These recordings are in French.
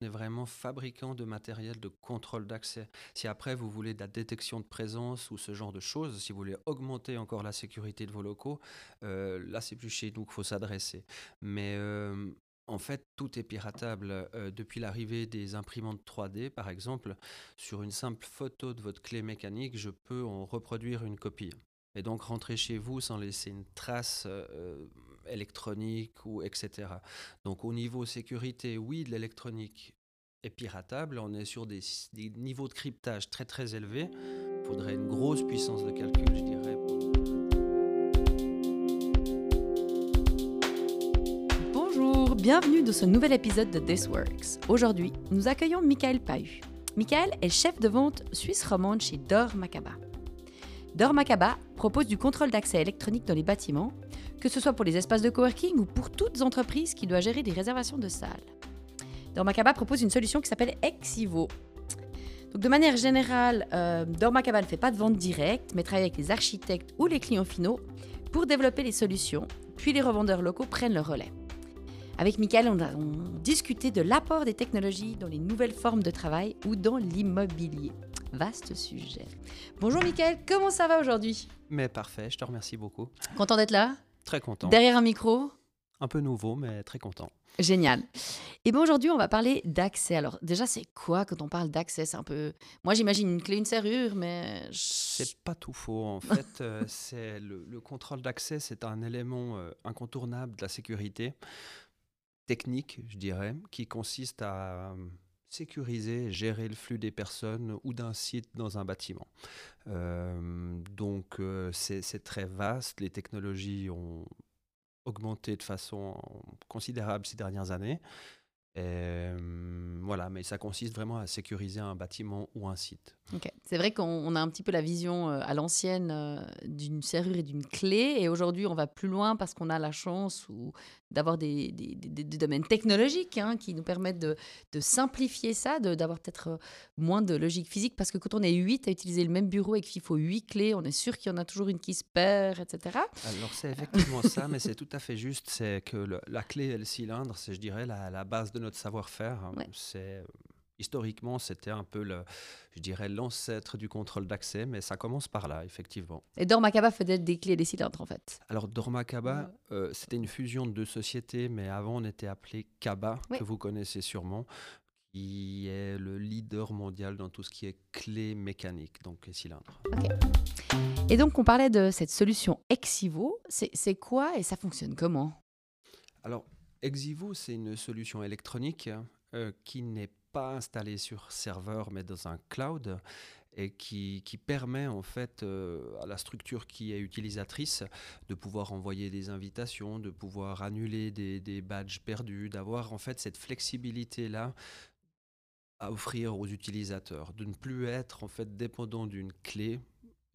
on est vraiment fabricant de matériel de contrôle d'accès. Si après vous voulez de la détection de présence ou ce genre de choses, si vous voulez augmenter encore la sécurité de vos locaux, euh, là c'est plus chez nous qu'il faut s'adresser. Mais euh, en fait, tout est piratable. Euh, depuis l'arrivée des imprimantes 3D, par exemple, sur une simple photo de votre clé mécanique, je peux en reproduire une copie. Et donc rentrer chez vous sans laisser une trace électronique ou etc. Donc au niveau sécurité, oui, de l'électronique est piratable. On est sur des, niveaux de cryptage très très élevés. Il faudrait une grosse puissance de calcul, je dirais. Bonjour, bienvenue dans ce nouvel épisode de This Works. Aujourd'hui, nous accueillons Michael Pahu. Michael est chef de vente suisse romande chez Dor Macaba. Dor Macaba propose du contrôle d'accès électronique dans les bâtiments que ce soit pour les espaces de coworking ou pour toutes entreprises qui doivent gérer des réservations de salles. Dormacaba propose une solution qui s'appelle Exivo. Donc de manière générale, euh, Dormacaba ne fait pas de vente directe, mais travaille avec les architectes ou les clients finaux pour développer les solutions, puis les revendeurs locaux prennent le relais. Avec Michael, on a discuté de l'apport des technologies dans les nouvelles formes de travail ou dans l'immobilier. Vaste sujet. Bonjour Michael, comment ça va aujourd'hui? Mais parfait, je te remercie beaucoup. Content d'être là? Très content. Derrière un micro Un peu nouveau, mais très content. Génial. Et bien aujourd'hui, on va parler d'accès. Alors déjà, c'est quoi quand on parle d'accès? C'est un peu... Moi, j'imagine une clé, une serrure, mais... C'est pas tout faux. En fait, euh, c'est le, contrôle d'accès, c'est un élément euh, incontournable de la sécurité technique, je dirais, qui consiste à sécuriser gérer le flux des personnes ou d'un site dans un bâtiment. Euh, donc euh, c'est très vaste, les technologies ont augmenté de façon considérable ces dernières années. Euh, voilà, mais ça consiste vraiment à sécuriser un bâtiment ou un site. C'est vrai qu'on a un petit peu la vision à l'ancienne d'une serrure et d'une clé, et aujourd'hui on va plus loin parce qu'on a la chance d'avoir des, domaines technologiques hein, qui nous permettent de, simplifier ça, d'avoir peut-être moins de logique physique, parce que quand on est 8 à utiliser le même bureau et qu'il faut 8 clés, on est sûr qu'il y en a toujours une qui se perd, etc. Alors c'est effectivement ça, mais c'est tout à fait juste, c'est que la clé et le cylindre, c'est je dirais la, la base de notre savoir-faire. C'est historiquement, c'était un peu, le, je dirais, l'ancêtre du contrôle d'accès, mais ça commence par là, effectivement. Et Dormacaba faisait des clés et des cylindres, en fait Alors, Dormacaba, euh, c'était une fusion de deux sociétés, mais avant, on était appelé Kaba, que vous connaissez sûrement, qui est le leader mondial dans tout ce qui est clés mécaniques, donc les cylindres. Et donc, on parlait de cette solution Exivo. C'est quoi et ça fonctionne comment? Alors, Exivo, c'est une solution électronique euh, qui n'est pas installée sur serveur, mais dans un cloud et qui, permet en fait euh, à la structure qui est utilisatrice de pouvoir envoyer des invitations, de pouvoir annuler des, des badges perdus, d'avoir en fait cette flexibilité là à offrir aux utilisateurs, de ne plus être en fait dépendant d'une clé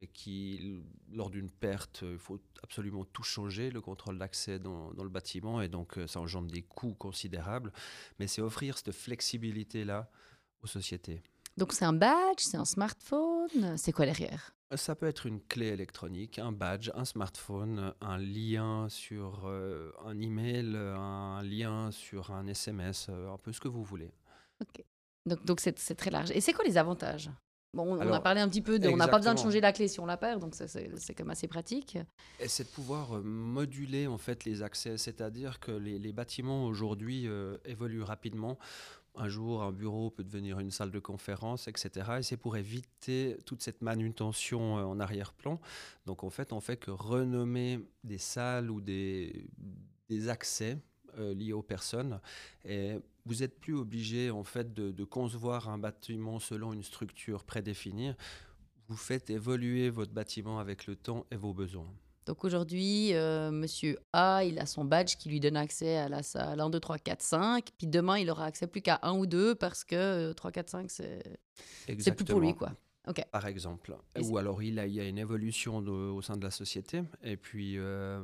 et qui, lors d'une perte, il faut absolument tout changer, le contrôle d'accès dans, le bâtiment, et donc euh, ça engendre des coûts considérables, mais c'est offrir cette flexibilité-là aux sociétés. Donc c'est un badge, c'est un smartphone, c'est quoi derrière? Ça peut être une clé électronique, un badge, un smartphone, un lien sur euh, un email, un lien sur un SMS, euh, un peu ce que vous voulez. Ok. Donc donc c'est très large. Et c'est quoi les avantages? Bon, on a parlé un petit peu de. On n'a pas besoin de changer la clé si on la perd, donc c'est quand même assez pratique. Et c'est de pouvoir euh, moduler en fait les accès, c'est-à-dire que les, bâtiments aujourd'hui euh, évoluent rapidement. Un jour, un bureau peut devenir une salle de conférence, etc. Et c'est pour éviter toute cette manutention euh, en arrière-plan. Donc en fait, on fait que renommer des salles ou des, des accès euh, liées aux personnes. Et vous n'êtes plus obligé en fait de, concevoir un bâtiment selon une structure prédéfinie. Vous faites évoluer votre bâtiment avec le temps et vos besoins. Donc aujourd'hui, euh, monsieur A, il a son badge qui lui donne accès à la salle 1, 2, 3, 4, 5. Puis demain, il aura accès plus qu'à 1 ou 2 parce que 3, 4, 5, c'est plus pour lui. quoi. Par exemple. Ou alors il, a, il y a une évolution au sein de la société. Et puis, euh,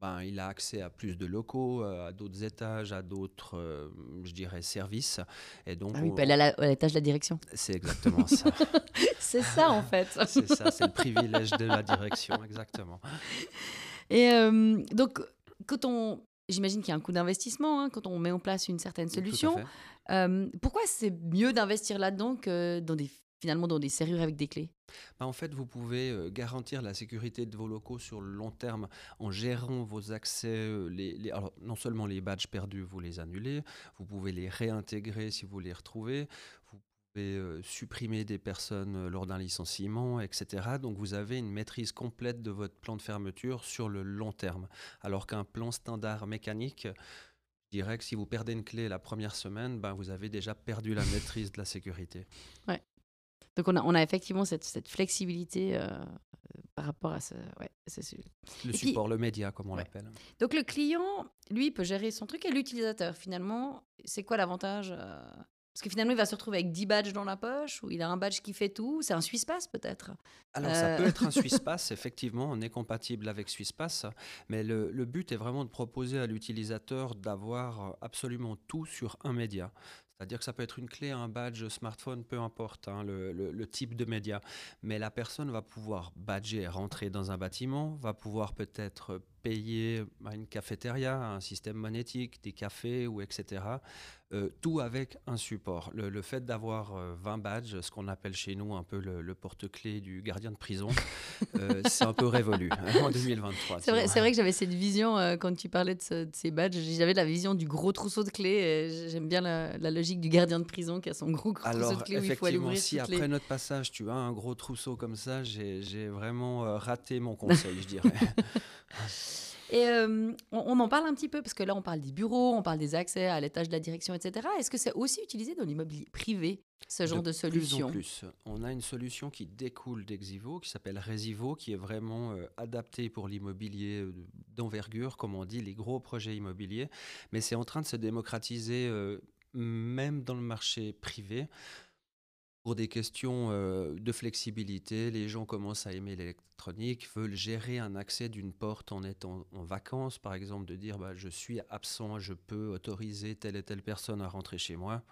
ben, il a accès à plus de locaux, euh, à d'autres étages, à d'autres, euh, je dirais, services. Et donc, ah oui, à l'étage de la direction. C'est exactement ça. c'est ça, en fait. c'est ça, c'est le privilège de la direction, exactement. Et euh, donc, quand on, j'imagine qu'il y a un coût d'investissement hein, quand on met en place une certaine solution. Euh, pourquoi c'est mieux d'investir là-dedans que dans des, finalement dans des serrures avec des clés? Bah, en fait, vous pouvez euh, garantir la sécurité de vos locaux sur le long terme en gérant vos accès. euh, les, les- alors, non seulement les badges perdus, vous les annulez, vous pouvez les réintégrer si vous les retrouvez, vous pouvez euh, supprimer des personnes lors d'un licenciement, etc. Donc, vous avez une maîtrise complète de votre plan de fermeture sur le long terme. Alors qu'un plan standard mécanique, je dirais que si vous perdez une clé la première semaine, ben, vous avez déjà perdu la maîtrise de la sécurité. Donc on a, on a effectivement cette, cette flexibilité euh, par rapport à ce... Ouais. Le Et puis- support, le média, comme on Ouais. l'appelle. Donc le client, lui, peut gérer son truc et l'utilisateur, finalement, c'est quoi l'avantage euh, Parce que finalement, il va se retrouver avec 10 badges dans la poche, ou il a un badge qui fait tout, c'est un Suisse-Pass peut-être Alors, ça Euh. peut être un SwissPass, effectivement, on est compatible avec SwissPass, mais le, le but est vraiment de proposer à l'utilisateur d'avoir absolument tout sur un média. C'est-à-dire que ça peut être une clé, un badge, smartphone, peu importe hein, le, le- le type de média. Mais la personne va pouvoir badger, rentrer dans un bâtiment, va pouvoir peut-être payer à une cafétéria, un système monétique, des cafés ou etc. Euh, tout avec un support. Le, le fait d'avoir euh, 20 badges, ce qu'on appelle chez nous un peu le, le porte-clés du gardien de prison, euh, c'est un peu révolu hein, en 2023. C'est vrai, que j'avais cette vision euh, quand tu parlais de, ce- de ces badges. J'avais la vision du gros trousseau de clés. J'aime bien la, la logique du gardien de prison qui a son gros trousseau Alors, de clés où il faut aller effectivement, ouvrir si après les... notre passage, tu as un gros trousseau comme ça, j'ai vraiment euh, raté mon conseil, je dirais. Et euh, on, on en parle un petit peu parce que là, on parle des bureaux, on parle des accès à l'étage de la direction, etc. Est-ce que c'est aussi utilisé dans l'immobilier privé, ce genre de, Plus en solution? plus. On a une solution qui découle d'Exivo, qui s'appelle Resivo, qui est vraiment euh, adaptée pour l'immobilier euh, d'envergure, comme on dit, les gros projets immobiliers. Mais c'est en train de se démocratiser, euh, même dans le marché privé. Pour des questions euh, de flexibilité, les gens commencent à aimer l'électronique, veulent gérer un accès d'une porte en étant en vacances, par exemple, de dire bah, je suis absent, je peux autoriser telle et telle personne à rentrer chez moi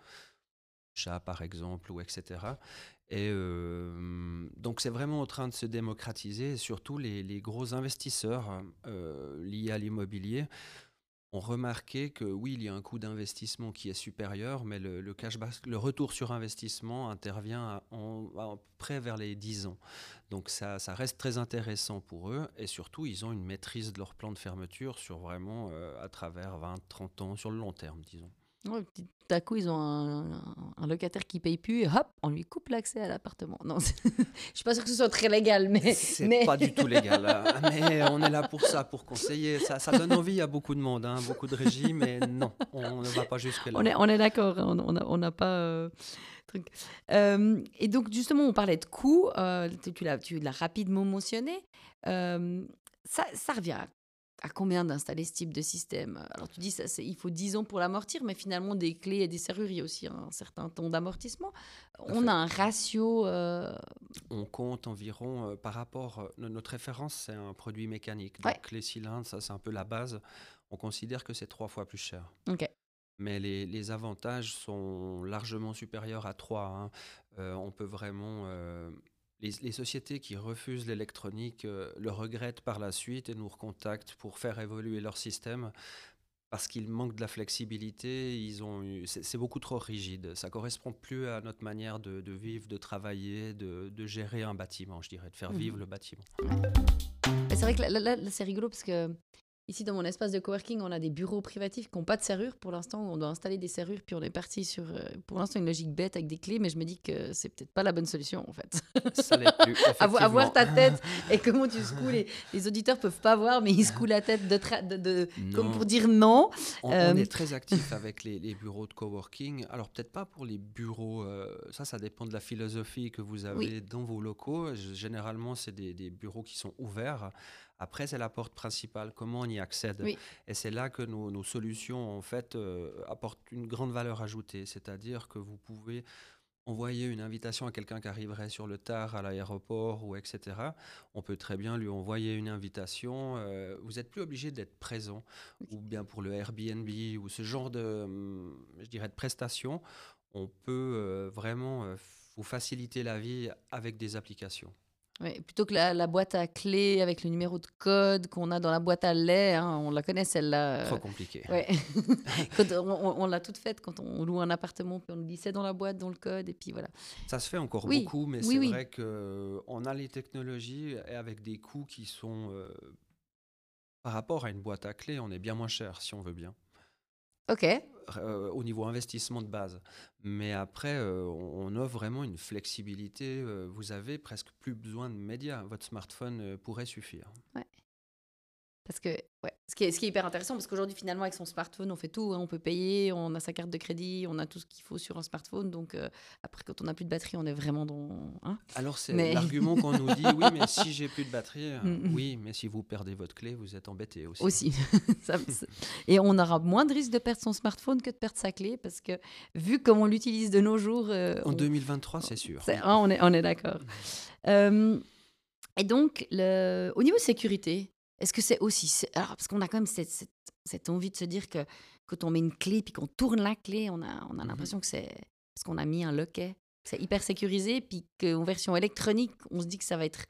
chat par exemple, ou etc. Et euh, donc c'est vraiment en train de se démocratiser, surtout les, gros investisseurs euh, liés à l'immobilier remarqué que oui, il y a un coût d'investissement qui est supérieur, mais le, cashback, le retour sur investissement intervient en, près vers les 10 ans. Donc ça, ça reste très intéressant pour eux, et surtout ils ont une maîtrise de leur plan de fermeture sur vraiment euh, à travers 20-30 ans, sur le long terme, disons. Ouais, petit- Tout à coup, ils ont un, un- un locataire qui paye plus et hop, on lui coupe l'accès à l'appartement. Non, je suis pas sûre que ce soit très légal, mais C'est mais- pas du tout légal, hein. mais on est là pour ça, pour conseiller. Ça, ça donne envie à beaucoup de monde, hein, beaucoup de régies, mais non, on ne va pas jusque là. on est, on est d'accord, hein, on n'a pas. euh, truc. Euh, et donc, justement, on parlait de coûts, euh, tu, l'as tu l'as rapidement mentionné. Ça, ça revient à, combien d'installer ce type de système? Alors, tu dis ça, il faut 10 ans pour l'amortir, mais finalement, des clés et des serrures, il y a aussi un certain temps d'amortissement. On fait. a un ratio. euh, On compte environ, euh, par rapport, euh, no- notre référence, c'est un produit mécanique. Donc Ouais. les cylindres, ça c'est un peu la base. On considère que c'est trois fois plus cher. Ok. Mais les, les avantages sont largement supérieurs à 3. on peut vraiment... les, les sociétés qui refusent l'électronique euh, le regrettent par la suite et nous recontactent pour faire évoluer leur système parce qu'ils manquent de la flexibilité. Ils ont eu- c'est, beaucoup trop rigide. Ça correspond plus à notre manière de, de vivre, de travailler, de, de gérer un bâtiment, je dirais, de faire Mhm. vivre le bâtiment. C'est vrai que là, là- là, c'est rigolo parce que ici, dans mon espace de coworking, on a des bureaux privatifs qui n'ont pas de serrure pour l'instant. On doit installer des serrures, puis on est parti sur, euh, pour l'instant, une logique bête avec des clés, mais je me dis que c'est peut-être pas la bonne solution en fait. Ça l'est plus. Avo- avoir ta tête et comment tu secoues, les, les auditeurs peuvent pas voir, mais ils secouent la tête de, tra- de, de- comme pour dire non. On, on Euh, est très actif avec les, les bureaux de coworking. Alors peut-être pas pour les bureaux, euh, ça, ça dépend de la philosophie que vous avez dans vos locaux. Généralement, c'est des, des bureaux qui sont ouverts. Après, c'est la porte principale. Comment on y accède Oui. Et c'est là que nos, nos solutions, en fait, euh, apportent une grande valeur ajoutée. C'est-à-dire que vous pouvez envoyer une invitation à quelqu'un qui arriverait sur le tard à l'aéroport ou etc. On peut très bien lui envoyer une invitation. euh, vous n'êtes plus obligé d'être présent ou bien pour le Airbnb ou ce genre de, hum, je dirais, de prestations. On peut euh, vraiment euh, vous faciliter la vie avec des applications. Plutôt que la, la boîte à clés avec le numéro de code qu'on a dans la boîte à lait, hein, on la connaît celle-là. Trop compliqué. Ouais. Quand on on- on l'a toute faite quand on loue un appartement, puis on nous dit c'est dans la boîte, dans le code, et puis voilà. Ça se fait encore Oui, beaucoup, mais oui, c'est oui. vrai qu'on a les technologies et avec des coûts qui sont, euh, par rapport à une boîte à clés, on est bien moins cher si on veut bien, Ok. Euh, au niveau investissement de base. Mais après, euh, on, offre vraiment une flexibilité. euh, vous avez presque plus besoin de médias. Votre smartphone pourrait suffire. Parce que, ouais, ce qui est, ce qui est hyper intéressant, parce qu'aujourd'hui, finalement, avec son smartphone, on fait tout. hein, on peut payer, on a sa carte de crédit, on a tout ce qu'il faut sur un smartphone. Donc, euh, après, quand on n'a plus de batterie, on est vraiment dans. hein. Alors, c'est Mais- l'argument qu'on nous dit, oui, mais si j'ai plus de batterie, euh, Mm, mm. oui, mais si vous perdez votre clé, vous êtes embêté aussi. aussi. Ça- Et on aura moins de risque de perdre son smartphone que de perdre sa clé, parce que vu comme on l'utilise de nos jours. euh, En on- 2023, c'est sûr. c'est- hein, on est, on est d'accord. Euh, et donc, le, au niveau sécurité, est-ce que c'est aussi. Alors, parce qu'on a quand même cette, cette, cette envie de se dire que quand on met une clé puis qu'on tourne la clé, on a, on a Mhm. l'impression que c'est. Parce qu'on a mis un loquet, que c'est hyper sécurisé, puis qu'en version électronique, on se dit que ça va être.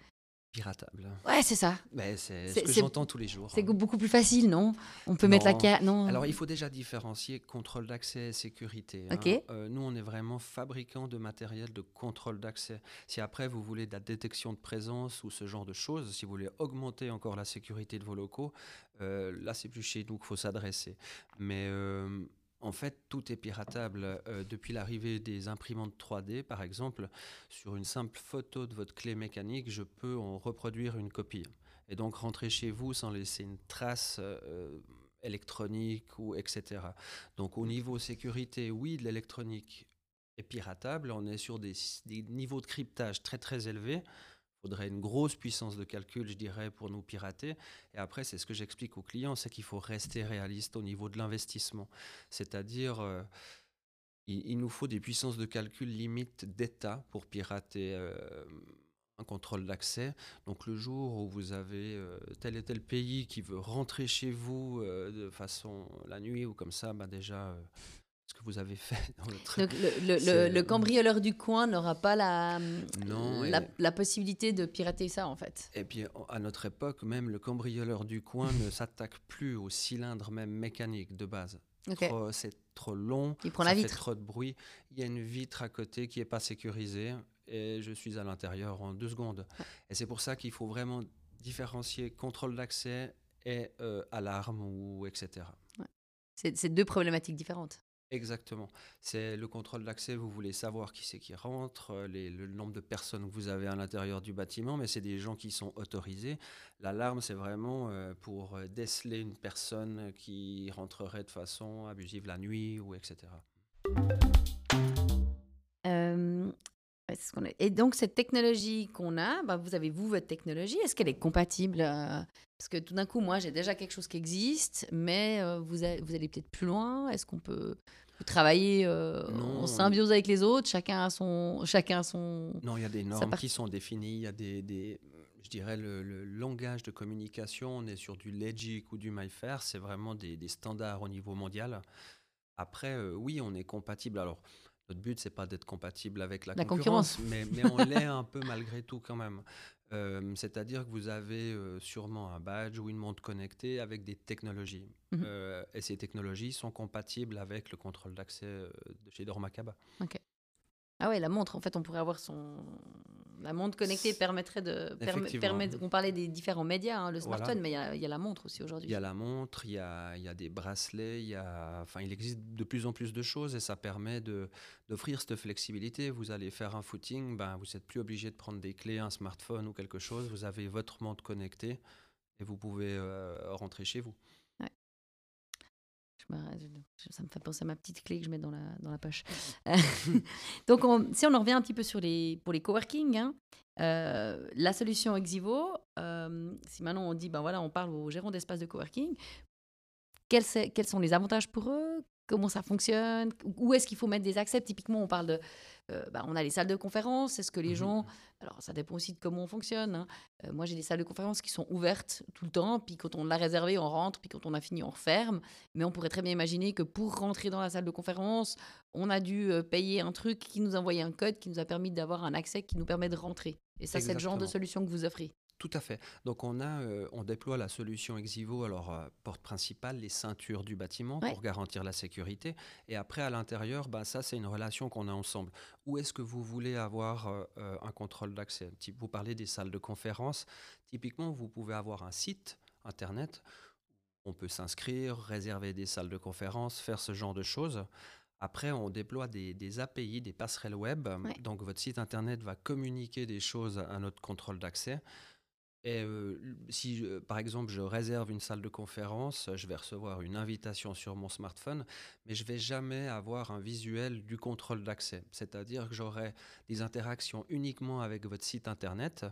Piratable. Ouais, c'est ça. Ben, c'est ce que j'entends tous les jours. C'est beaucoup plus facile, non? On peut mettre la carte. Non? Alors, il faut déjà différencier contrôle d'accès et sécurité. hein. Euh, nous, on est vraiment fabricant de matériel de contrôle d'accès. Si après, vous voulez de la détection de présence ou ce genre de choses, si vous voulez augmenter encore la sécurité de vos locaux, euh, là, c'est plus chez nous qu'il faut s'adresser. Mais euh, en fait, tout est piratable. Euh, depuis l'arrivée des imprimantes 3D, par exemple, sur une simple photo de votre clé mécanique, je peux en reproduire une copie. Et donc rentrer chez vous sans laisser une trace euh, électronique ou etc. Donc au niveau sécurité, oui, de l'électronique est piratable. On est sur des niveaux de cryptage très très élevés. Faudrait une grosse puissance de calcul, je dirais, pour nous pirater. Et après, c'est ce que j'explique aux clients, c'est qu'il faut rester réaliste au niveau de l'investissement. C'est-à-dire, euh, il, nous faut des puissances de calcul limite d'État pour pirater euh, un contrôle d'accès. Donc le jour où vous avez euh, tel et tel pays qui veut rentrer chez vous de façon la nuit ou comme ça, bah déjà, ce que vous avez fait dans le train. Donc, le, le- le- C'est- le cambrioleur du coin n'aura pas la, Non, la, et- la possibilité de pirater ça, en fait. Et puis à notre époque, même le cambrioleur du coin ne s'attaque plus au cylindre même mécanique de base. Ok. Trop- C'est trop long, Il prend ça la fait vitre. trop de bruit. Il y a une vitre à côté qui n'est pas sécurisée et je suis à l'intérieur en deux secondes. Et c'est pour ça qu'il faut vraiment différencier contrôle d'accès et euh, alarme ou etc. C'est deux problématiques différentes. Exactement. C'est le contrôle d'accès, vous voulez savoir qui c'est qui rentre, euh, le nombre de personnes que vous avez à l'intérieur du bâtiment, mais c'est des gens qui sont autorisés. L'alarme, c'est vraiment euh, pour euh, déceler une personne qui rentrerait de façon abusive la nuit ou etc. Ouais, c'est ce qu'on a- Et donc, cette technologie qu'on a, bah, vous avez, vous, votre technologie, est-ce qu'elle est compatible euh, Parce que tout d'un coup, moi, j'ai déjà quelque chose qui existe, mais euh, vous, a- vous allez peut-être plus loin. Est-ce qu'on peut vous travailler euh, en symbiose avec les autres Chacun a son... Chacun a son... Non, il y a des normes part- qui sont définies, il y a des, des- je dirais, le, le langage de communication, on est sur du Legic ou du MyFair, c'est vraiment des, des standards au niveau mondial. Après, euh, oui, on est compatible. Alors, notre but, c'est pas d'être compatible avec la, La concurrence, mais, mais on l'est un peu malgré tout quand même. Euh, C'est-à-dire que vous avez euh, sûrement un badge ou une montre connectée avec des technologies. Mhm. Euh, et ces technologies sont compatibles avec le contrôle d'accès de chez Dormakaba. Ah ouais, la montre, en fait, on pourrait avoir son... La montre connectée permettrait de... permet- Effectivement. permet- On parlait des différents médias, hein, le Voilà. smartphone, mais il y a, il y a la montre aussi aujourd'hui. Il y a la montre, il y a, il y a des bracelets, il, y a, enfin, il existe de plus en plus de choses et ça permet d'offrir cette flexibilité. Vous allez faire un footing, ben, vous n'êtes plus obligé de prendre des clés, un smartphone ou quelque chose. Vous avez votre montre connectée et vous pouvez euh, rentrer chez vous. Je- ça me fait penser à ma petite clé que je mets dans la, dans la poche. Euh, Donc, on- si on en revient un petit peu sur les, pour les coworking, hein, euh, la solution Exivo, euh, si maintenant on dit, ben voilà, on parle aux gérants d'espace de coworking, quels sont les avantages pour eux? Comment ça fonctionne Où est-ce qu'il faut mettre des accès Typiquement, on parle de, euh, ben, on a les salles de conférence. Est-ce que les Mhm. gens, alors ça dépend aussi de comment on fonctionne. hein. Euh, moi, j'ai des salles de conférence qui sont ouvertes tout le temps. Puis quand on l'a réservé, on rentre. Puis quand on a fini, on referme. Mais on pourrait très bien imaginer que pour rentrer dans la salle de conférence, on a dû euh, payer un truc qui nous envoyait un code qui nous a permis d'avoir un accès qui nous permet de rentrer. Et ça, c'est le genre de solution que vous offrez. Tout à fait. Donc on a, euh, on déploie la solution Exivo, alors euh, porte principale, les ceintures du bâtiment Ouais. pour garantir la sécurité. Et après à l'intérieur, bah, ça c'est une relation qu'on a ensemble. Où est-ce que vous voulez avoir euh, euh, un contrôle d'accès? Vous parlez des salles de conférence. Typiquement, vous pouvez avoir un site internet. On peut s'inscrire, réserver des salles de conférence, faire ce genre de choses. Après, on déploie des, des API, des passerelles web. Ouais. Donc, votre site internet va communiquer des choses à notre contrôle d'accès. Et si, par exemple, je réserve une salle de conférence, je vais recevoir une invitation sur mon smartphone, mais je vais jamais avoir un visuel du contrôle d'accès. C'est-à-dire que j'aurai des interactions uniquement avec votre site internet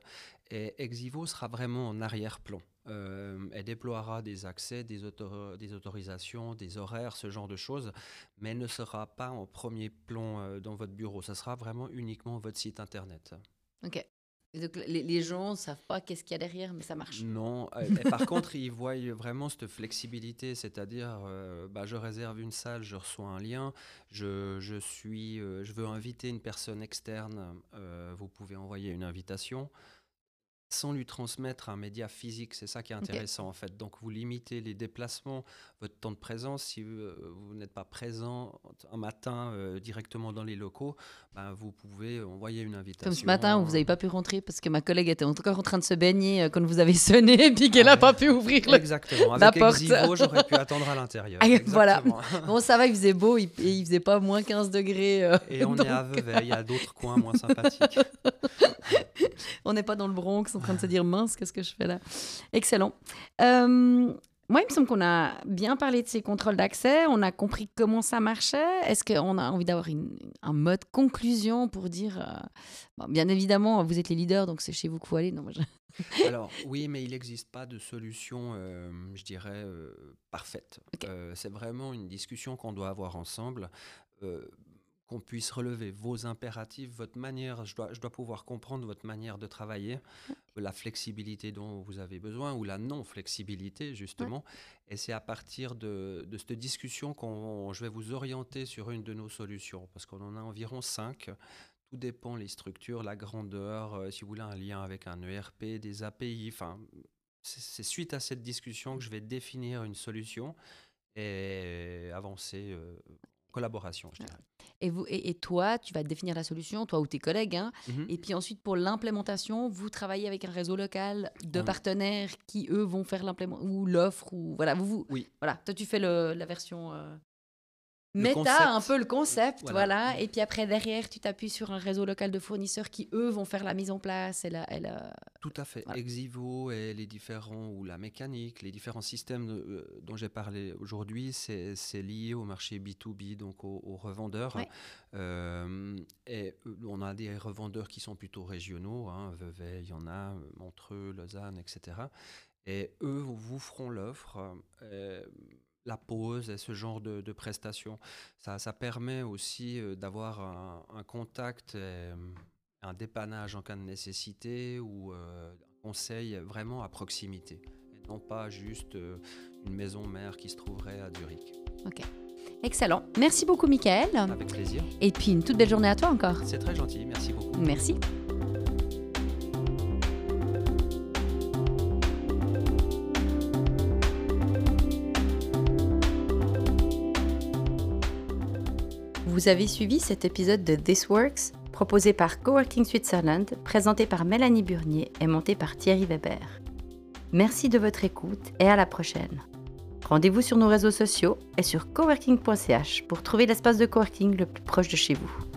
et Exivo sera vraiment en arrière-plan. Elle déploiera des accès, des, autor- des autorisations, des horaires, ce genre de choses, mais ne sera pas en premier plan dans votre bureau. Ce sera vraiment uniquement votre site internet. OK. Et donc, les, les gens ne savent pas qu'est-ce qu'il y a derrière, mais ça marche. Non, et par contre, ils voient vraiment cette flexibilité, c'est-à-dire, euh, bah, je réserve une salle, je reçois un lien, je, je suis, euh, je veux inviter une personne externe, euh, vous pouvez envoyer une invitation sans lui transmettre un média physique, c'est ça qui est intéressant en fait. Donc vous limitez les déplacements, votre temps de présence. Si euh, vous n'êtes pas présent un matin euh, directement dans les locaux, ben, vous pouvez envoyer une invitation. Comme ce matin où vous n'avez pas pu rentrer parce que ma collègue était encore en train de se baigner euh, quand vous avez sonné et puis qu'elle Ah n'a ouais. pas pu ouvrir le... Exactement. la Avec porte. Exivo, j'aurais pu attendre à l'intérieur. Ah, voilà. Bon, ça va, il faisait beau il- et il faisait pas moins 15 degrés. euh, Et on est à donc, Vevey, il y a d'autres coins moins sympathiques. On n'est pas dans le Bronx en train de se dire mince, qu'est-ce que je fais là? Excellent. Euh, moi, il me semble qu'on a bien parlé de ces contrôles d'accès, on a compris comment ça marchait. Est-ce qu'on a envie d'avoir un mode conclusion pour dire, euh, bon, bien évidemment, vous êtes les leaders, donc c'est chez vous qu'il faut aller. Non, moi, je- Alors oui, mais il n'existe pas de solution, euh, je dirais, euh, parfaite. C'est vraiment une discussion qu'on doit avoir ensemble. Qu'on puisse relever vos impératifs, votre manière, je dois, je dois pouvoir comprendre votre manière de travailler, la flexibilité dont vous avez besoin ou la non-flexibilité justement. Et c'est à partir de, de cette discussion qu'on je vais vous orienter sur une de nos solutions, parce qu'on en a environ cinq. Tout dépend les structures, la grandeur, euh, si vous voulez un lien avec un ERP, des API. Enfin, c'est suite à cette discussion que je vais définir une solution et avancer euh, collaboration, je dirais. Et, vous, et, et toi, tu vas définir la solution, toi ou tes collègues. hein. Mhm. Et puis ensuite, pour l'implémentation, vous travaillez avec un réseau local de On- partenaires qui, eux, vont faire l'implémentation ou l'offre. ou Voilà, vous, vous, Oui. voilà. Toi, tu fais le- la version euh, méta, un peu le concept. Voilà. Voilà. Et puis après, derrière, tu t'appuies sur un réseau local de fournisseurs qui, eux, vont faire la mise en place. Et la, et la- Tout à fait. Voilà. Exivo et les différents, ou la mécanique, les différents systèmes euh, dont j'ai parlé aujourd'hui, c'est lié au marché B2B, donc aux, aux revendeurs. Ouais. Euh, et euh, on a des revendeurs qui sont plutôt régionaux, hein, Vevey, il y en a, Montreux, Lausanne, etc. Et eux vous feront l'offre, euh, la pause et ce genre de, de prestations. Ça, ça permet aussi euh, d'avoir un, un contact. et, un dépannage en cas de nécessité ou euh, un conseil vraiment à proximité. Et non pas juste euh, une maison mère qui se trouverait à Zurich. Excellent. Merci beaucoup, Michael. Avec plaisir. Et puis, une toute belle journée à toi encore. C'est très gentil, merci beaucoup. Merci. Vous avez suivi cet épisode de This Works, proposé par Coworking Switzerland, présenté par Mélanie Burnier et monté par Thierry Weber. Merci de votre écoute et à la prochaine. Rendez-vous sur nos réseaux sociaux et sur coworking.ch pour trouver l'espace de coworking le plus proche de chez vous.